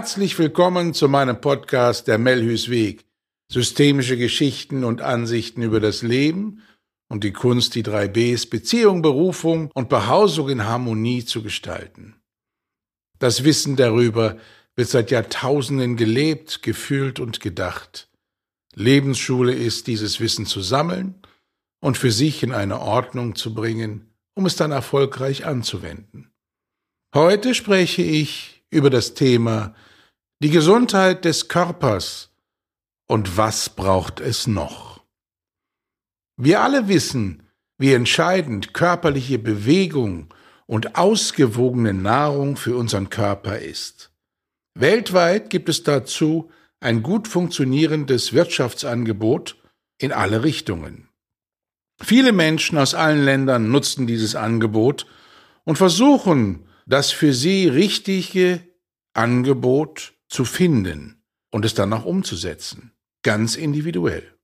Herzlich willkommen zu meinem Podcast Der Melhus Weg. Systemische Geschichten und Ansichten über das Leben und die Kunst, die drei Bs Beziehung, Berufung und Behausung in Harmonie zu gestalten. Das Wissen darüber wird seit Jahrtausenden gelebt, gefühlt und gedacht. Lebensschule ist, dieses Wissen zu sammeln und für sich in eine Ordnung zu bringen, um es dann erfolgreich anzuwenden. Heute spreche ich über das Thema die Gesundheit des Körpers und was braucht es noch. Wir alle wissen, wie entscheidend körperliche Bewegung und ausgewogene Nahrung für unseren Körper ist. Weltweit gibt es dazu ein gut funktionierendes Wirtschaftsangebot in alle Richtungen. Viele Menschen aus allen Ländern nutzen dieses Angebot und versuchen, das für sie richtige Angebot zu finden und es dann auch umzusetzen, ganz individuell.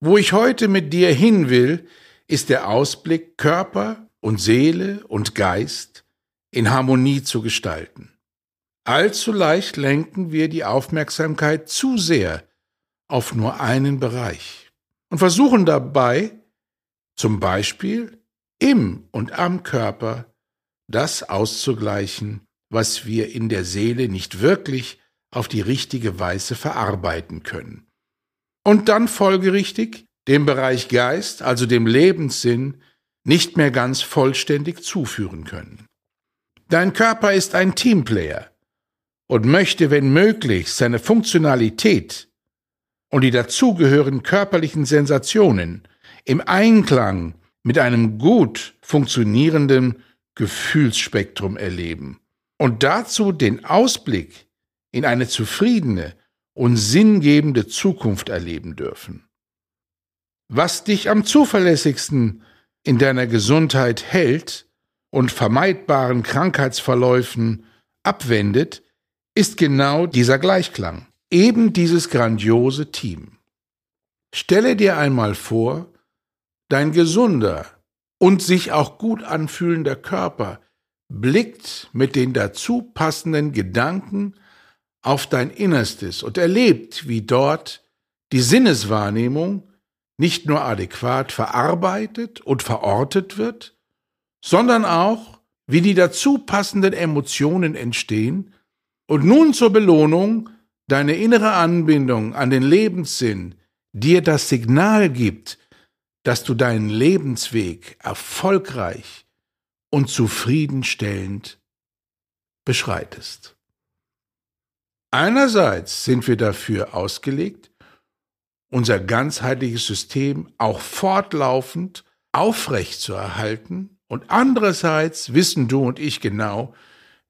Wo ich heute mit dir hin will, ist der Ausblick, Körper und Seele und Geist in Harmonie zu gestalten. Allzu leicht lenken wir die Aufmerksamkeit zu sehr auf nur einen Bereich und versuchen dabei, zum Beispiel im und am Körper das auszugleichen, was wir in der Seele nicht wirklich auf die richtige Weise verarbeiten können. Und dann folgerichtig dem Bereich Geist, also dem Lebenssinn, nicht mehr ganz vollständig zuführen können. Dein Körper ist ein Teamplayer und möchte, wenn möglich, seine Funktionalität und die dazugehörigen körperlichen Sensationen im Einklang mit einem gut funktionierenden Gefühlsspektrum erleben und dazu den Ausblick in eine zufriedene und sinngebende Zukunft erleben dürfen. Was dich am zuverlässigsten in deiner Gesundheit hält und vermeidbaren Krankheitsverläufen abwendet, ist genau dieser Gleichklang, eben dieses grandiose Team. Stelle dir einmal vor, dein gesunder, und sich auch gut anfühlender Körper blickt mit den dazu passenden Gedanken auf dein Innerstes und erlebt, wie dort die Sinneswahrnehmung nicht nur adäquat verarbeitet und verortet wird, sondern auch, wie die dazu passenden Emotionen entstehen und nun zur Belohnung deine innere Anbindung an den Lebenssinn dir das Signal gibt, dass du deinen Lebensweg erfolgreich und zufriedenstellend beschreitest. Einerseits sind wir dafür ausgelegt, unser ganzheitliches System auch fortlaufend aufrecht zu erhalten und andererseits wissen du und ich genau,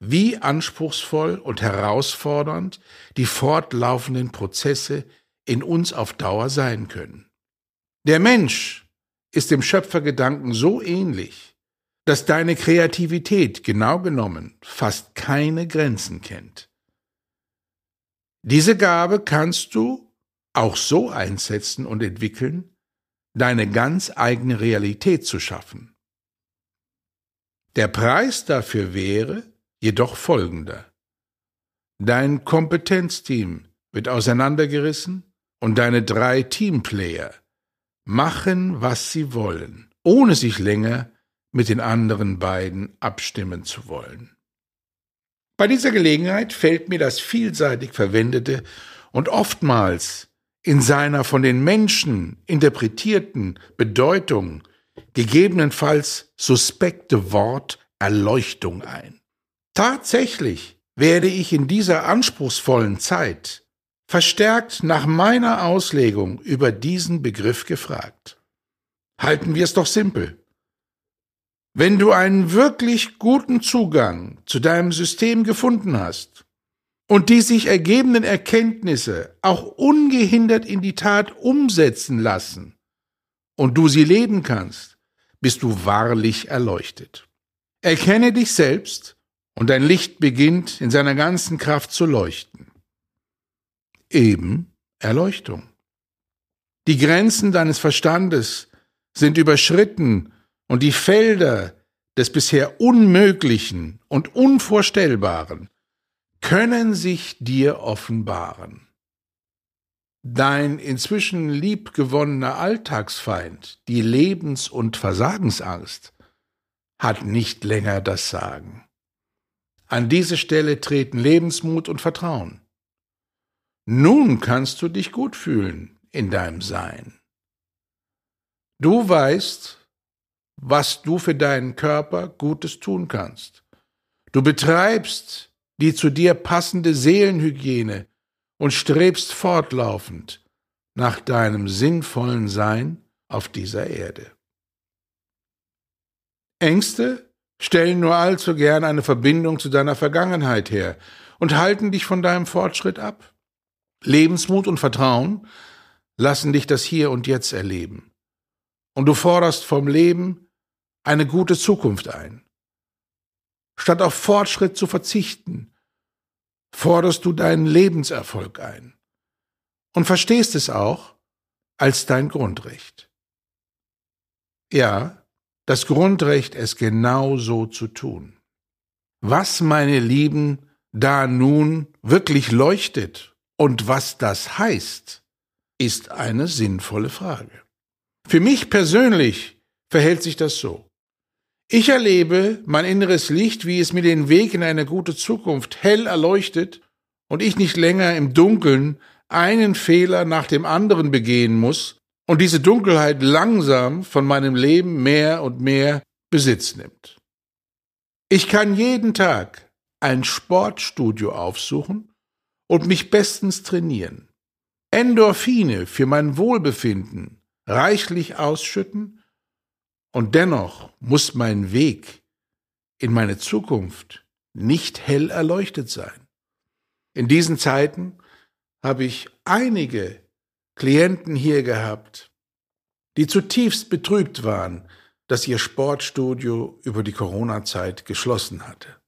wie anspruchsvoll und herausfordernd die fortlaufenden Prozesse in uns auf Dauer sein können. Der Mensch ist dem Schöpfergedanken so ähnlich, dass deine Kreativität genau genommen fast keine Grenzen kennt. Diese Gabe kannst du auch so einsetzen und entwickeln, deine ganz eigene Realität zu schaffen. Der Preis dafür wäre jedoch folgender. Dein Kompetenzteam wird auseinandergerissen und deine drei Teamplayer machen, was sie wollen, ohne sich länger mit den anderen beiden abstimmen zu wollen. Bei dieser Gelegenheit fällt mir das vielseitig verwendete und oftmals in seiner von den Menschen interpretierten Bedeutung gegebenenfalls suspekte Wort Erleuchtung ein. Tatsächlich werde ich in dieser anspruchsvollen Zeit verstärkt nach meiner Auslegung über diesen Begriff gefragt. Halten wir es doch simpel. Wenn du einen wirklich guten Zugang zu deinem System gefunden hast und die sich ergebenden Erkenntnisse auch ungehindert in die Tat umsetzen lassen und du sie leben kannst, bist du wahrlich erleuchtet. Erkenne dich selbst und dein Licht beginnt in seiner ganzen Kraft zu leuchten eben Erleuchtung. Die Grenzen deines Verstandes sind überschritten und die Felder des bisher Unmöglichen und Unvorstellbaren können sich dir offenbaren. Dein inzwischen liebgewonnener Alltagsfeind, die Lebens- und Versagensangst, hat nicht länger das Sagen. An diese Stelle treten Lebensmut und Vertrauen. Nun kannst du dich gut fühlen in deinem Sein. Du weißt, was du für deinen Körper Gutes tun kannst. Du betreibst die zu dir passende Seelenhygiene und strebst fortlaufend nach deinem sinnvollen Sein auf dieser Erde. Ängste stellen nur allzu gern eine Verbindung zu deiner Vergangenheit her und halten dich von deinem Fortschritt ab. Lebensmut und Vertrauen lassen dich das Hier und Jetzt erleben. Und du forderst vom Leben eine gute Zukunft ein. Statt auf Fortschritt zu verzichten, forderst du deinen Lebenserfolg ein und verstehst es auch als dein Grundrecht. Ja, das Grundrecht, es genau so zu tun. Was, meine Lieben, da nun wirklich leuchtet und was das heißt, ist eine sinnvolle Frage. Für mich persönlich verhält sich das so. Ich erlebe mein inneres Licht, wie es mir den Weg in eine gute Zukunft hell erleuchtet und ich nicht länger im Dunkeln einen Fehler nach dem anderen begehen muss und diese Dunkelheit langsam von meinem Leben mehr und mehr Besitz nimmt. Ich kann jeden Tag ein Sportstudio aufsuchen und mich bestens trainieren, Endorphine für mein Wohlbefinden reichlich ausschütten und dennoch muss mein Weg in meine Zukunft nicht hell erleuchtet sein. In diesen Zeiten habe ich einige Klienten hier gehabt, die zutiefst betrübt waren, dass ihr Sportstudio über die Corona-Zeit geschlossen hatte.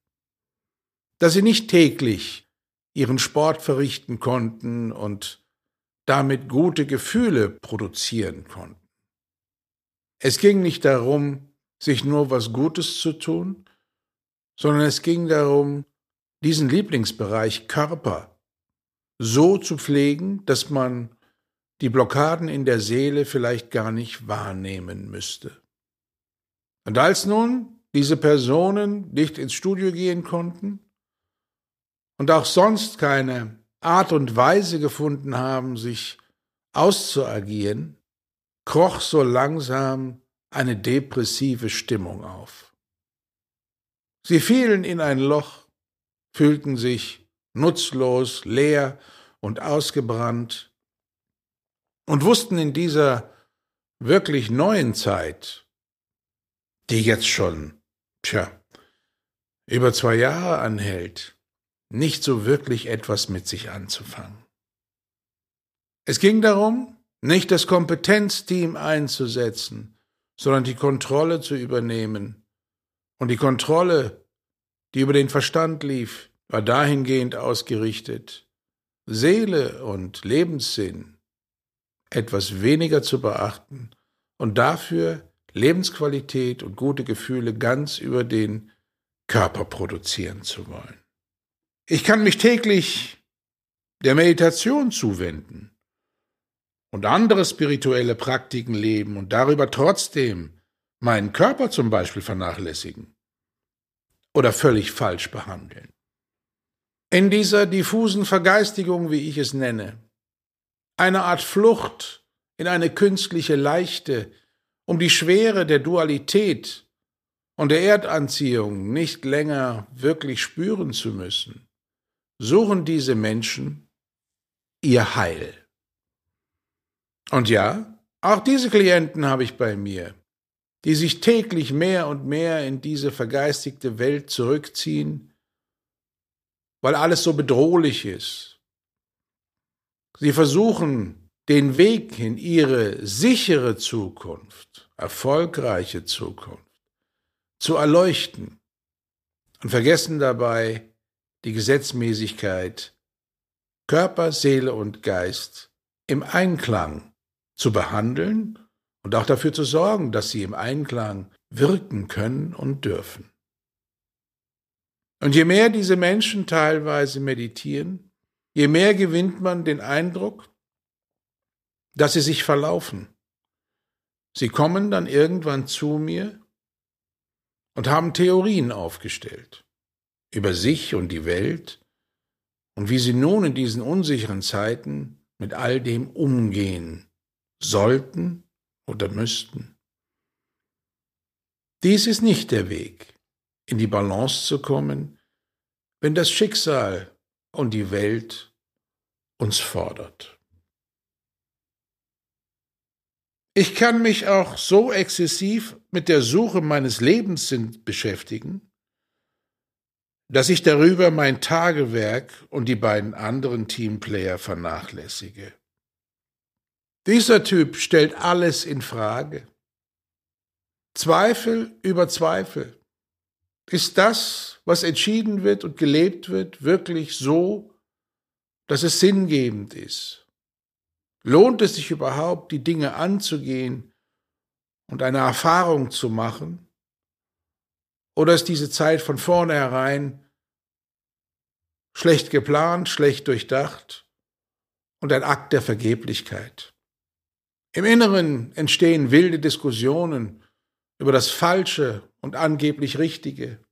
Dass sie nicht täglich ihren Sport verrichten konnten und damit gute Gefühle produzieren konnten. Es ging nicht darum, sich nur was Gutes zu tun, sondern es ging darum, diesen Lieblingsbereich Körper so zu pflegen, dass man die Blockaden in der Seele vielleicht gar nicht wahrnehmen müsste. Und als nun diese Personen nicht ins Studio gehen konnten und auch sonst keine Art und Weise gefunden haben, sich auszuagieren, kroch so langsam eine depressive Stimmung auf. Sie fielen in ein Loch, fühlten sich nutzlos, leer und ausgebrannt und wussten in dieser wirklich neuen Zeit, die jetzt schon, tja, über zwei Jahre anhält, nicht so wirklich etwas mit sich anzufangen. Es ging darum, nicht das Kompetenzteam einzusetzen, sondern die Kontrolle zu übernehmen. Und die Kontrolle, die über den Verstand lief, war dahingehend ausgerichtet, Seele und Lebenssinn etwas weniger zu beachten und dafür Lebensqualität und gute Gefühle ganz über den Körper produzieren zu wollen. Ich kann mich täglich der Meditation zuwenden und andere spirituelle Praktiken leben und darüber trotzdem meinen Körper zum Beispiel vernachlässigen oder völlig falsch behandeln. In dieser diffusen Vergeistigung, wie ich es nenne, eine Art Flucht in eine künstliche Leichte, um die Schwere der Dualität und der Erdanziehung nicht länger wirklich spüren zu müssen, suchen diese Menschen ihr Heil. Und ja, auch diese Klienten habe ich bei mir, die sich täglich mehr und mehr in diese vergeistigte Welt zurückziehen, weil alles so bedrohlich ist. Sie versuchen, den Weg in ihre sichere Zukunft, erfolgreiche Zukunft, zu erleuchten und vergessen dabei die Gesetzmäßigkeit, Körper, Seele und Geist im Einklang zu behandeln und auch dafür zu sorgen, dass sie im Einklang wirken können und dürfen. Und je mehr diese Menschen teilweise meditieren, je mehr gewinnt man den Eindruck, dass sie sich verlaufen. Sie kommen dann irgendwann zu mir und haben Theorien aufgestellt über sich und die Welt und wie sie nun in diesen unsicheren Zeiten mit all dem umgehen sollten oder müssten. Dies ist nicht der Weg, in die Balance zu kommen, wenn das Schicksal und die Welt uns fordert. Ich kann mich auch so exzessiv mit der Suche meines Lebenssinns beschäftigen, dass ich darüber mein Tagewerk und die beiden anderen Teamplayer vernachlässige. Dieser Typ stellt alles in Frage. Zweifel über Zweifel. Ist das, was entschieden wird und gelebt wird, wirklich so, dass es sinngebend ist? Lohnt es sich überhaupt, die Dinge anzugehen und eine Erfahrung zu machen? Oder ist diese Zeit von vornherein schlecht geplant, schlecht durchdacht und ein Akt der Vergeblichkeit? Im Inneren entstehen wilde Diskussionen über das Falsche und angeblich Richtige,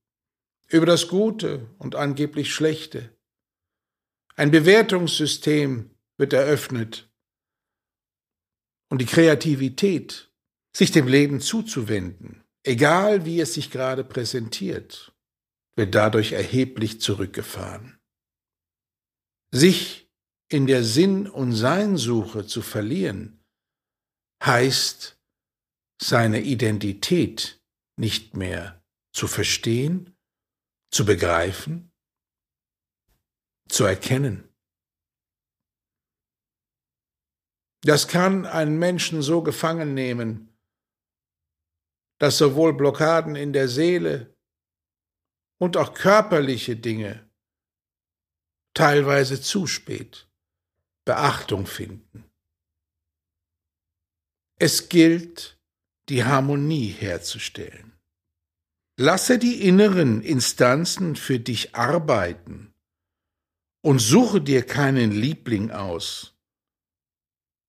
über das Gute und angeblich Schlechte. Ein Bewertungssystem wird eröffnet und die Kreativität, sich dem Leben zuzuwenden, egal wie es sich gerade präsentiert, wird dadurch erheblich zurückgefahren. Sich in der Sinn- und Seinsuche zu verlieren, heißt, seine Identität nicht mehr zu verstehen, zu begreifen, zu erkennen. Das kann einen Menschen so gefangen nehmen, dass sowohl Blockaden in der Seele und auch körperliche Dinge teilweise zu spät Beachtung finden. Es gilt, die Harmonie herzustellen. Lasse die inneren Instanzen für dich arbeiten und suche dir keinen Liebling aus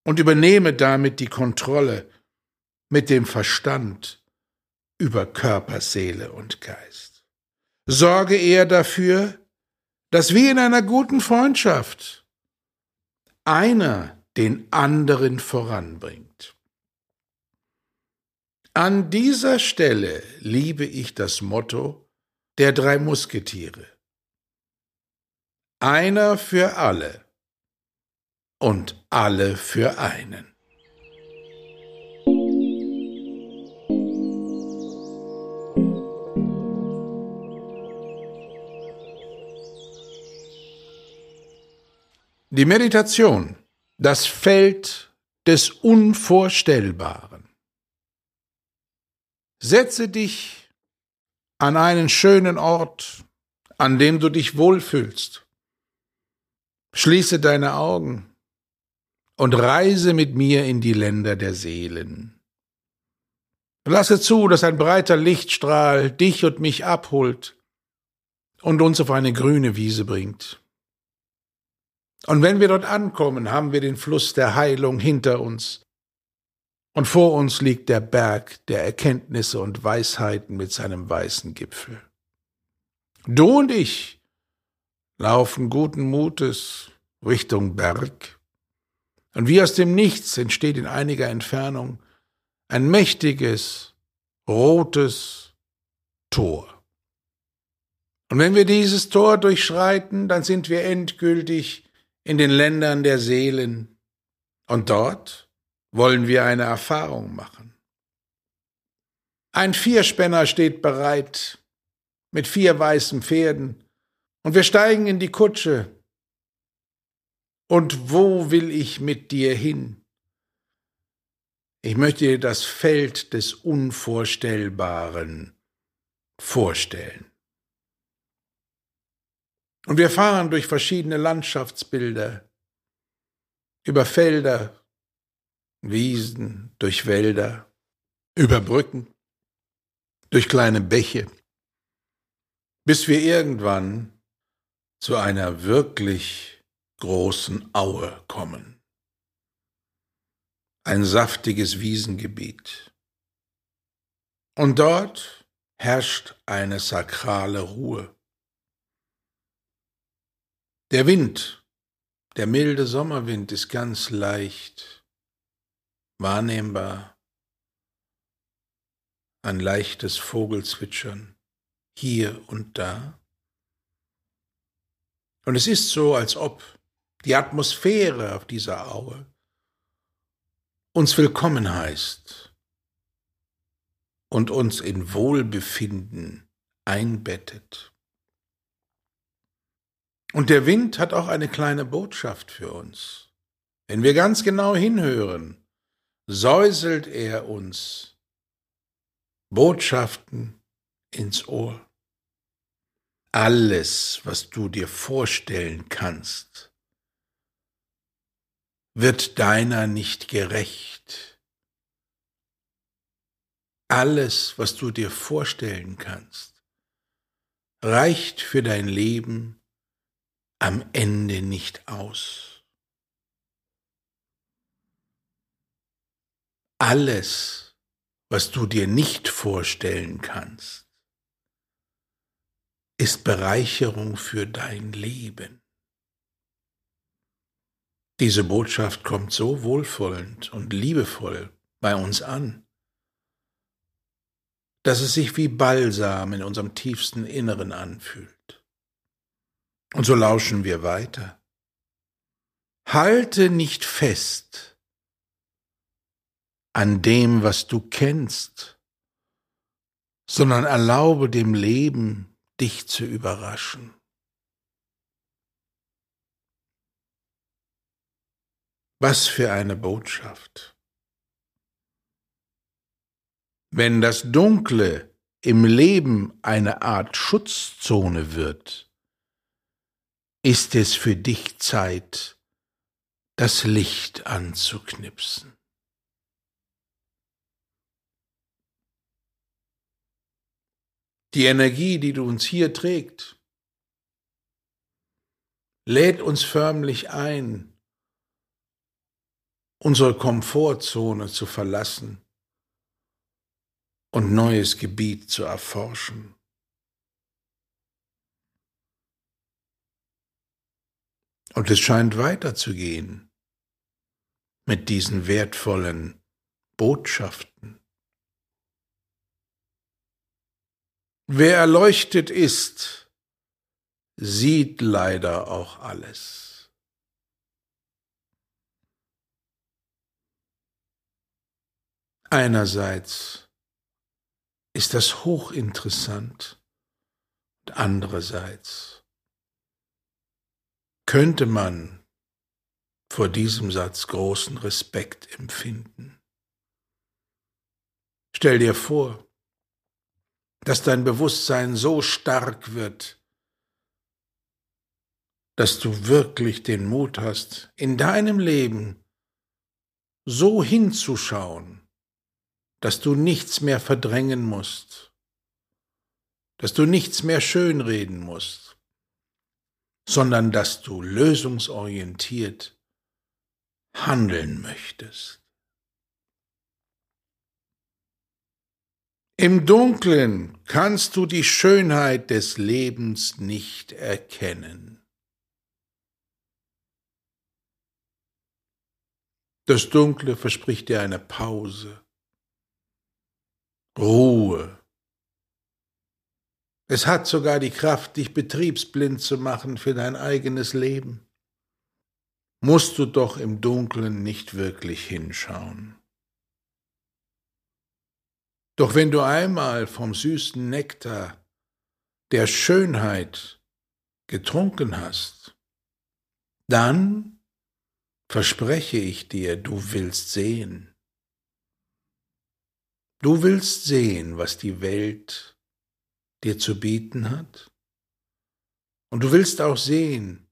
und übernehme damit die Kontrolle mit dem Verstand über Körper, Seele und Geist. Sorge eher dafür, dass wie in einer guten Freundschaft einer den anderen voranbringt. An dieser Stelle liebe ich das Motto der drei Musketiere. Einer für alle und alle für einen. Die Meditation, das Feld des Unvorstellbaren. Setze dich an einen schönen Ort, an dem du dich wohlfühlst. Schließe deine Augen und reise mit mir in die Länder der Seelen. Lasse zu, dass ein breiter Lichtstrahl dich und mich abholt und uns auf eine grüne Wiese bringt. Und wenn wir dort ankommen, haben wir den Fluss der Heilung hinter uns und vor uns liegt der Berg der Erkenntnisse und Weisheiten mit seinem weißen Gipfel. Du und ich laufen guten Mutes Richtung Berg, und wie aus dem Nichts entsteht in einiger Entfernung ein mächtiges, rotes Tor. Und wenn wir dieses Tor durchschreiten, dann sind wir endgültig in den Ländern der Seelen. Und dort wollen wir eine Erfahrung machen. Ein Vierspänner steht bereit mit vier weißen Pferden und wir steigen in die Kutsche. Und wo will ich mit dir hin? Ich möchte dir das Feld des Unvorstellbaren vorstellen. Und wir fahren durch verschiedene Landschaftsbilder, über Felder, Wiesen, durch Wälder, über Brücken, durch kleine Bäche. bis wir irgendwann zu einer wirklich großen Aue kommen. Ein saftiges Wiesengebiet. Und dort herrscht eine sakrale Ruhe. Der Wind, der milde Sommerwind ist ganz leicht, wahrnehmbar, ein leichtes Vogelzwitschern hier und da. Und es ist so, als ob die Atmosphäre auf dieser Aue uns willkommen heißt und uns in Wohlbefinden einbettet. Und der Wind hat auch eine kleine Botschaft für uns. Wenn wir ganz genau hinhören, säuselt er uns Botschaften ins Ohr. Alles, was du dir vorstellen kannst, wird deiner nicht gerecht. Alles, was du dir vorstellen kannst, reicht für dein Leben am Ende nicht aus. Alles, was du dir nicht vorstellen kannst, ist Bereicherung für dein Leben. Diese Botschaft kommt so wohlwollend und liebevoll bei uns an, dass es sich wie Balsam in unserem tiefsten Inneren anfühlt. Und so lauschen wir weiter. Halte nicht fest an dem, was du kennst, sondern erlaube dem Leben, dich zu überraschen. Was für eine Botschaft. Wenn das Dunkle im Leben eine Art Schutzzone wird, ist es für dich Zeit, das Licht anzuknipsen. Die Energie, die du uns hier trägt, lädt uns förmlich ein, unsere Komfortzone zu verlassen und neues Gebiet zu erforschen. Und es scheint weiterzugehen mit diesen wertvollen Botschaften. Wer erleuchtet ist, sieht leider auch alles. Einerseits ist das hochinteressant und andererseits könnte man vor diesem Satz großen Respekt empfinden. Stell dir vor, dass dein Bewusstsein so stark wird, dass du wirklich den Mut hast, in deinem Leben so hinzuschauen, dass du nichts mehr verdrängen musst, dass du nichts mehr schönreden musst, sondern dass du lösungsorientiert handeln möchtest. Im Dunklen kannst du die Schönheit des Lebens nicht erkennen. Das Dunkle verspricht dir eine Pause, Ruhe. Es hat sogar die Kraft, dich betriebsblind zu machen für dein eigenes Leben. Musst du doch im Dunklen nicht wirklich hinschauen. Doch wenn du einmal vom süßen Nektar der Schönheit getrunken hast, dann verspreche ich dir, du willst sehen. Du willst sehen, was die Welt dir zu bieten hat. Und du willst auch sehen,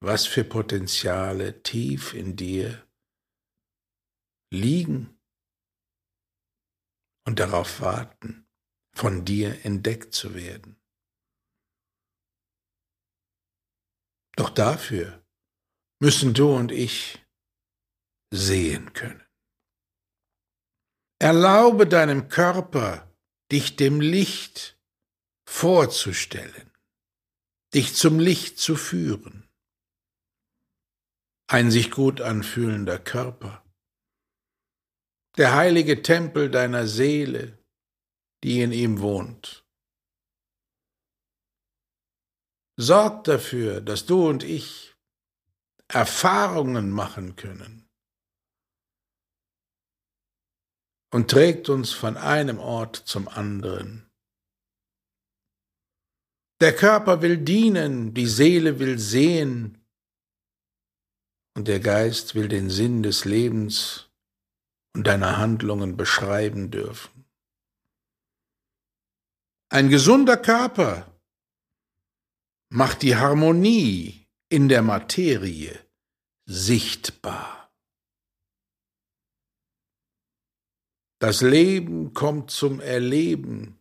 was für Potenziale tief in dir liegen und darauf warten, von dir entdeckt zu werden. Doch dafür müssen du und ich sehen können. Erlaube deinem Körper, dich dem Licht vorzustellen, dich zum Licht zu führen. Ein sich gut anfühlender Körper der heilige Tempel deiner Seele, die in ihm wohnt. Sorg dafür, dass du und ich Erfahrungen machen können und trägt uns von einem Ort zum anderen. Der Körper will dienen, die Seele will sehen und der Geist will den Sinn des Lebens und deiner Handlungen beschreiben dürfen. Ein gesunder Körper macht die Harmonie in der Materie sichtbar. Das Leben kommt zum Erleben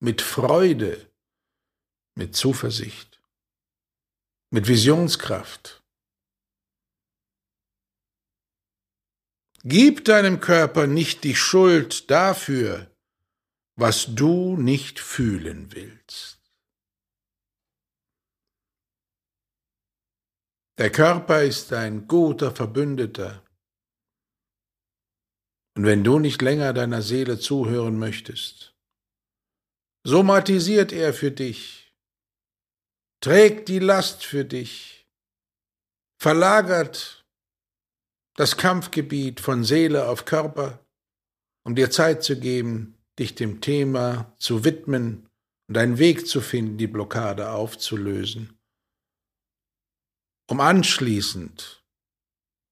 mit Freude, mit Zuversicht, mit Visionskraft. Gib deinem Körper nicht die Schuld dafür, was du nicht fühlen willst. Der Körper ist ein guter Verbündeter. Und wenn du nicht länger deiner Seele zuhören möchtest, somatisiert er für dich, trägt die Last für dich, verlagert das Kampfgebiet von Seele auf Körper, um dir Zeit zu geben, dich dem Thema zu widmen und einen Weg zu finden, die Blockade aufzulösen um anschließend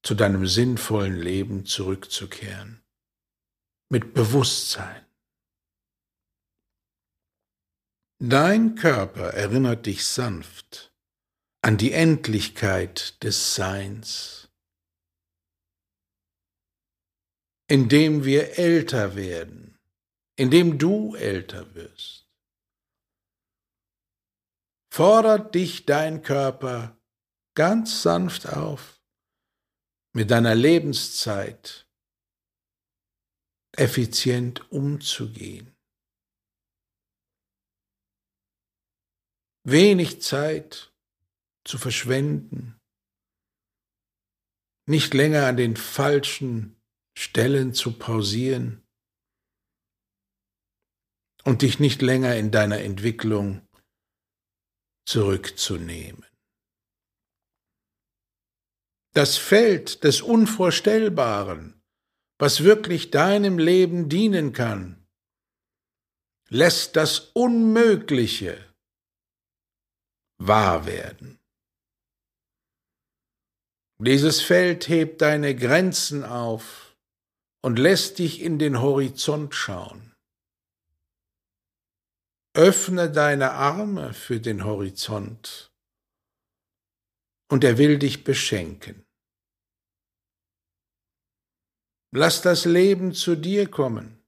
zu deinem sinnvollen Leben zurückzukehren. Mit Bewusstsein. Dein Körper erinnert dich sanft an die Endlichkeit des Seins, indem wir älter werden, indem du älter wirst. Fordert dich dein Körper ganz sanft auf, mit deiner Lebenszeit effizient umzugehen. Wenig Zeit zu verschwenden, nicht länger an den falschen Stellen zu pausieren und dich nicht länger in deiner Entwicklung zurückzunehmen. Das Feld des Unvorstellbaren, was wirklich deinem Leben dienen kann, lässt das Unmögliche wahr werden. Dieses Feld hebt deine Grenzen auf und lässt dich in den Horizont schauen. Öffne deine Arme für den Horizont und er will dich beschenken. Lass das Leben zu dir kommen.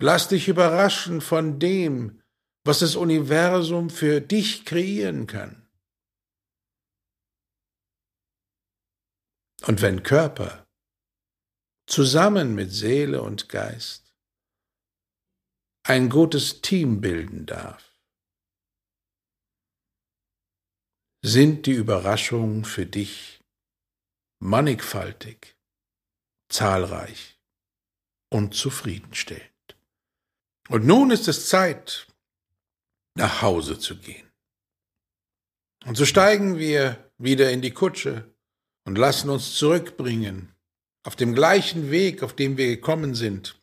Lass dich überraschen von dem, was das Universum für dich kreieren kann. Und wenn Körper zusammen mit Seele und Geist ein gutes Team bilden darf, sind die Überraschungen für dich mannigfaltig, zahlreich und zufriedenstellend. Und nun ist es Zeit, nach Hause zu gehen. Und so steigen wir wieder in die Kutsche und lassen uns zurückbringen auf dem gleichen Weg, auf dem wir gekommen sind,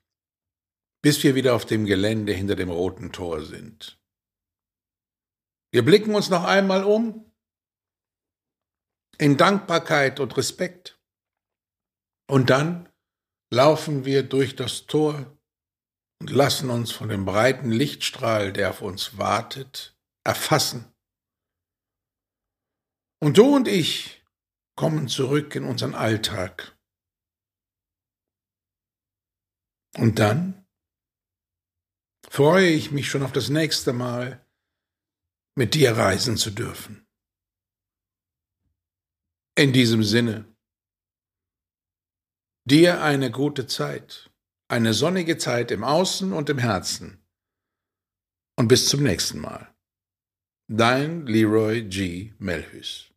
bis wir wieder auf dem Gelände hinter dem roten Tor sind. Wir blicken uns noch einmal um in Dankbarkeit und Respekt. Und dann laufen wir durch das Tor und lassen uns von dem breiten Lichtstrahl, der auf uns wartet, erfassen. Und du und ich kommen zurück in unseren Alltag. Und dann freue ich mich schon auf das nächste Mal, mit dir reisen zu dürfen. In diesem Sinne, dir eine gute Zeit, eine sonnige Zeit im Außen und im Herzen. Und bis zum nächsten Mal. Dein Leroy G. Melhus.